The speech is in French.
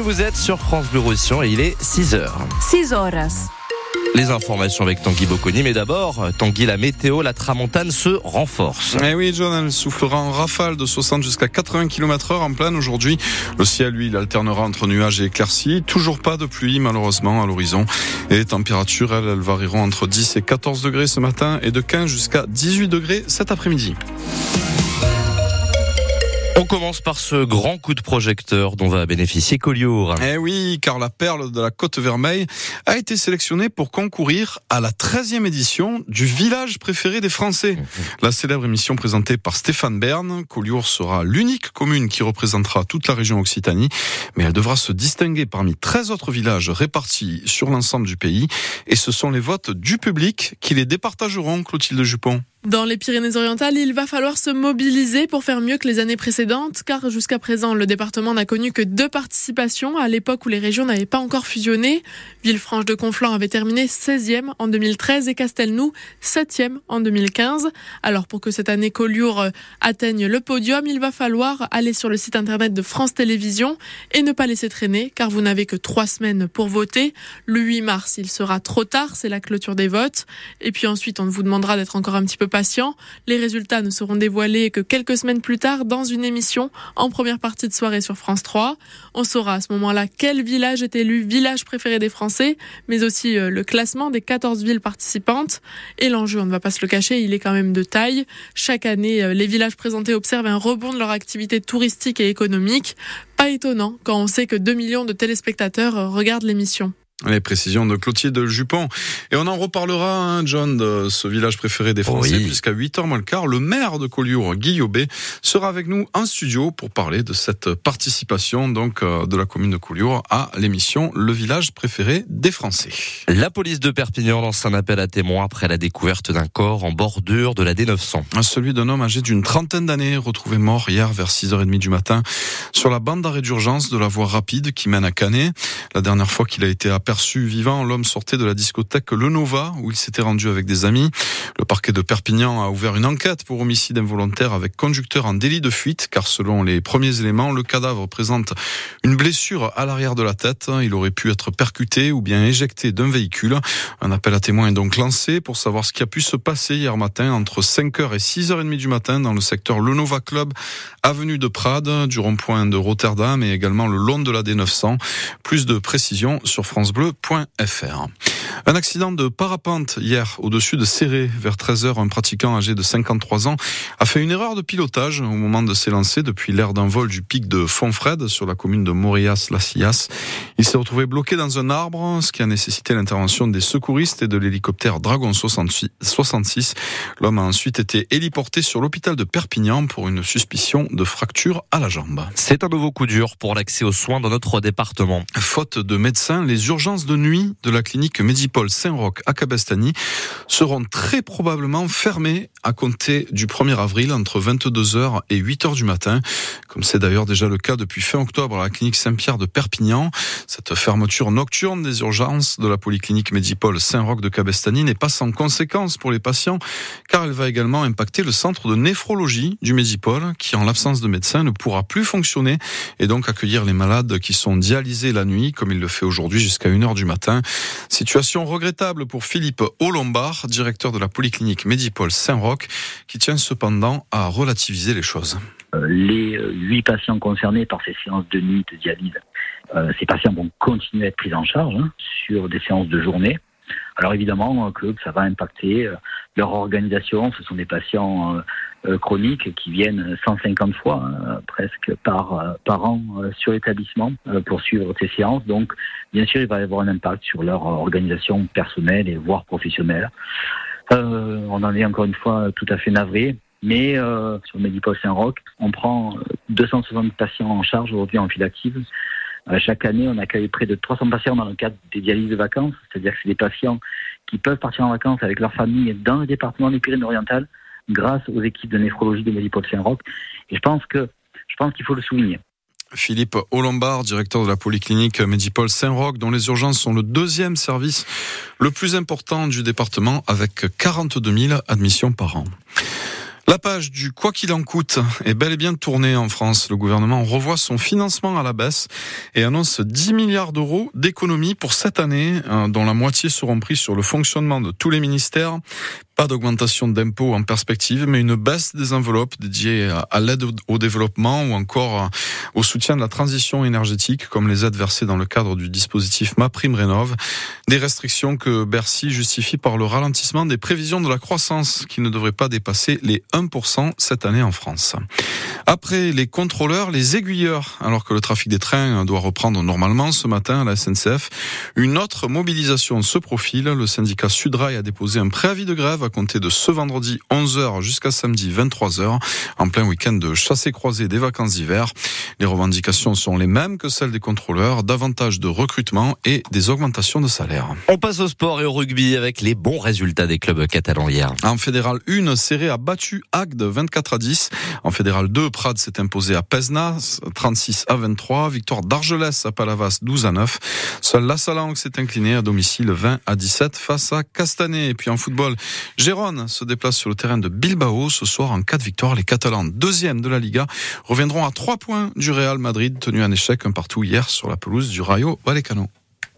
vous êtes sur France Bleu Roussillon et il est 6h. 6 horas. Les informations avec Tanguy Bocconi, mais d'abord, Tanguy, la météo, la tramontane se renforce. Eh oui, John, elle soufflera en rafale de 60 jusqu'à 80 km heure en pleine aujourd'hui. Le ciel, lui, il alternera entre nuages et éclaircies. Toujours pas de pluie, malheureusement, à l'horizon. Et les températures, elles, elles varieront entre 10 et 14 degrés ce matin et de 15 jusqu'à 18 degrés cet après-midi. On commence par ce grand coup de projecteur dont va bénéficier Collioure. Eh oui, car la perle de la Côte Vermeille a été sélectionnée pour concourir à la 13e édition du village préféré des Français. Mmh. La célèbre émission présentée par Stéphane Bern, Collioure sera l'unique commune qui représentera toute la région Occitanie, mais elle devra se distinguer parmi 13 autres villages répartis sur l'ensemble du pays, et ce sont les votes du public qui les départageront, Clotilde Jupon. Dans les Pyrénées-Orientales, il va falloir se mobiliser pour faire mieux que les années précédentes, car jusqu'à présent, le département n'a connu que deux participations à l'époque où les régions n'avaient pas encore fusionné. Villefranche de Conflans avait terminé 16e en 2013 et Castelnou 7e en 2015. Alors pour que cette année Collioure euh, atteigne le podium, il va falloir aller sur le site internet de France Télévisions et ne pas laisser traîner, car vous n'avez que trois semaines pour voter. Le 8 mars, il sera trop tard, c'est la clôture des votes. Et puis ensuite, on vous demandera d'être encore un petit peu patient. Les résultats ne seront dévoilés que quelques semaines plus tard dans une émission en première partie de soirée sur France 3. On saura à ce moment-là quel village est élu village préféré des Français, mais aussi euh, le classement des 14 villes participantes. Et l'enjeu, on ne va pas se le cacher, il est quand même de taille. Chaque année, euh, les villages présentés observent un rebond de leur activité touristique et économique. Pas étonnant quand on sait que 2 millions de téléspectateurs euh, regardent l'émission. Les précisions de Clotilde Jupon. Et on en reparlera, hein, John, de ce village préféré des Français, puisqu'à 8h moins le quart, le maire de Collioure, Guy sera avec nous en studio pour parler de cette participation donc euh, de la commune de Collioure à l'émission Le village préféré des Français. La police de Perpignan lance un appel à témoins après la découverte d'un corps en bordure de la D900. Celui d'un homme âgé d'une trentaine d'années, retrouvé mort hier vers 6h30 du matin sur la bande d'arrêt d'urgence de la voie rapide qui mène à Canet. La dernière fois qu'il a été aperçu perçu vivant, l'homme sortait de la discothèque Le Nova où il s'était rendu avec des amis. Le parquet de Perpignan a ouvert une enquête pour homicide involontaire avec conducteur en délit de fuite car selon les premiers éléments, le cadavre présente une blessure à l'arrière de la tête. Il aurait pu être percuté ou bien éjecté d'un véhicule. Un appel à témoins est donc lancé pour savoir ce qui a pu se passer hier matin entre 5h et 6h30 du matin dans le secteur Le Nova Club, avenue de Prades, du rond-point de Rotterdam et également le long de la D900. Plus de précisions sur France Bleu Un accident de parapente hier au-dessus de Serré vers 13h. Un pratiquant âgé de 53 ans a fait une erreur de pilotage au moment de s'élancer depuis l'air d'un vol du pic de Fontfred sur la commune de Morias-Las-Sillas. Il s'est retrouvé bloqué dans un arbre, ce qui a nécessité l'intervention des secouristes et de l'hélicoptère Dragon 66. L'homme a ensuite été héliporté sur l'hôpital de Perpignan pour une suspicion de fracture à la jambe. C'est un nouveau coup dur pour l'accès aux soins dans notre département. Faute de médecins, les urgences de nuit de la clinique Medipol Paul Saint-Roch à Cabestany seront très probablement fermés à compter du 1er avril entre 22h et 8h du matin, comme c'est d'ailleurs déjà le cas depuis fin octobre à la clinique Saint-Pierre de Perpignan. Cette fermeture nocturne des urgences de la polyclinique Medipol Saint-Roch de Cabestany n'est pas sans conséquence pour les patients, car elle va également impacter le centre de néphrologie du Medipol, qui en l'absence de médecins ne pourra plus fonctionner et donc accueillir les malades qui sont dialysés la nuit, comme il le fait aujourd'hui jusqu'à 1h du matin. Situation regrettable pour Philippe Olombard, directeur de la polyclinique Medipol Saint-Roch, qui tient cependant à relativiser les choses. Euh, les euh, huit patients concernés par ces séances de nuit de dialyse, euh, ces patients vont continuer à être pris en charge hein, sur des séances de journée. Alors évidemment que ça va impacter leur organisation. Ce sont des patients euh, chroniques qui viennent 150 fois hein, presque par, euh, par an euh, sur l'établissement pour suivre ces séances. Donc, bien sûr, il va y avoir un impact sur leur organisation personnelle et voire professionnelle. on en est encore une fois tout à fait navré. Mais euh, sur Medipol Saint-Roch, on prend 260 patients en charge aujourd'hui en file active. Chaque année, on accueille près de 300 patients dans le cadre des dialyses de vacances, c'est-à-dire que c'est des patients qui peuvent partir en vacances avec leur famille dans le département des Pyrénées-Orientales grâce aux équipes de néphrologie de Medipol Saint-Roch. Et je pense que je qu'il faut le souligner. Philippe Olombard, directeur de la polyclinique Medipol Saint-Roch, dont les urgences sont le deuxième service le plus important du département avec 42 000 admissions par an. La page du quoi qu'il en coûte est bel et bien tournée en France. Le gouvernement revoit son financement à la baisse et annonce 10 milliards d'euros d'économies pour cette année, hein, dont la moitié seront pris sur le fonctionnement de tous les ministères. Pas d'augmentation d'impôts en perspective, mais une baisse des enveloppes dédiées à l'aide au développement ou encore au soutien de la transition énergétique, comme les aides versées dans le cadre du dispositif MaPrimeRénov. Des restrictions que Bercy justifie par le ralentissement des prévisions de la croissance qui ne devrait pas dépasser les 1% cette année en France. Après les contrôleurs, les aiguilleurs, alors que le trafic des trains doit reprendre normalement ce matin à la SNCF, une autre mobilisation se profile. Le syndicat Sudrail a déposé un préavis de grève à compter de ce vendredi 11h jusqu'à samedi 23h, en plein week-end de chassé croisé des vacances d'hiver. Les revendications sont les mêmes que celles des contrôleurs, davantage de recrutement et des augmentations de salaire. On passe au sport et au rugby avec les bons résultats des clubs catalans hier. En fédéral 1, Serré a battu Agde 24 à 10. En fédéral 2, Prades s'est imposé à Pesna, 36 à 23. Victoire d'Argelès à Palavas, 12 à 9. Seul La Salangue s'est incliné à domicile 20 à 17 face à Castanet. Et puis en football, Gérone se déplace sur le terrain de Bilbao ce soir en cas de victoire. Les Catalans, deuxième de la Liga, reviendront à 3 points du Real Madrid, tenu un échec un partout hier sur la pelouse du Rayo Vallecano.